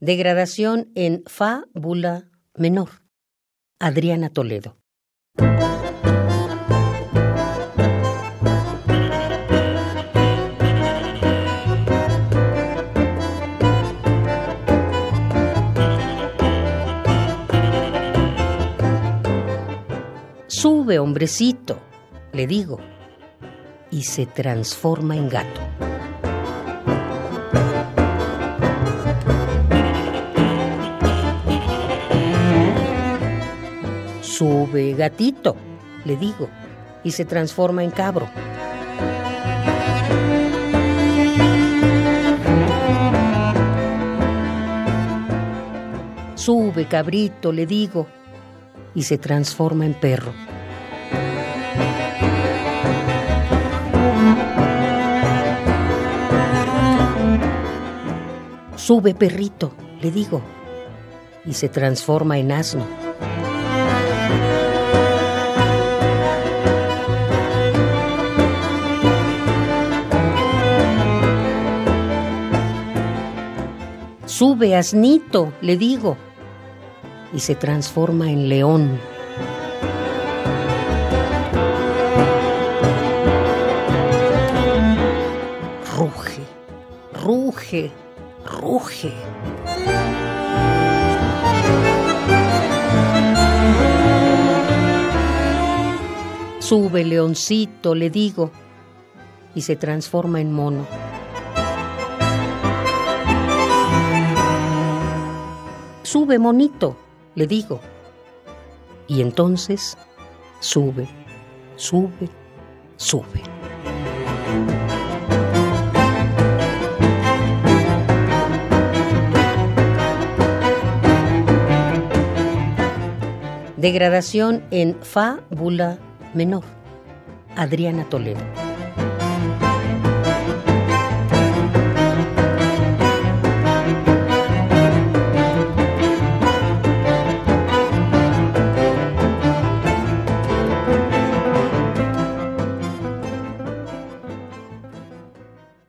Degradación en fábula menor. Adriana Toledo. Sube, hombrecito, le digo, y se transforma en gato. Sube, gatito, le digo, y se transforma en cabro. Sube, cabrito, le digo, y se transforma en perro. Sube, perrito, le digo, y se transforma en asno. Sube, asnito, le digo, y se transforma en león. Ruge, ruge, ruge. Sube, leoncito, le digo, y se transforma en mono. Sube, monito, le digo. Y entonces sube, sube, sube. Degradación en fábula menor. Adriana Toledo.